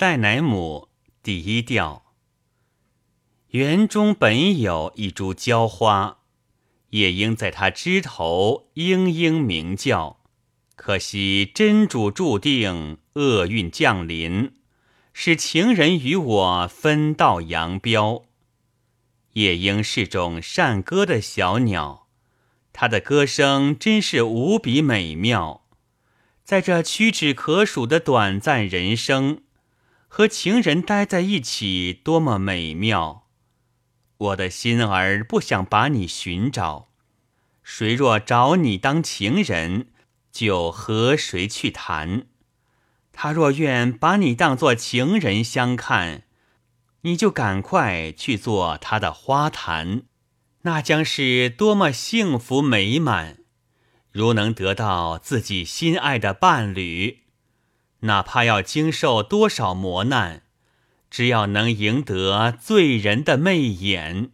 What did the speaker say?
塞乃姆第一调。园中本有一株娇花，夜莺在它枝头嘤嘤鸣叫。可惜真主注定厄运降临，使情人与我分道扬镳。夜莺是种善歌的小鸟，它的歌声真是无比美妙。在这屈指可数的短暂人生，和情人待在一起，多么美妙！我的心儿不想把你寻找，谁若找你当情人？就和谁去谈？他若愿把你当作情人相看，你就赶快去做他的花坛，那将是多么幸福美满！如能得到自己心爱的伴侣，哪怕要经受多少磨难，只要能赢得醉人的媚眼。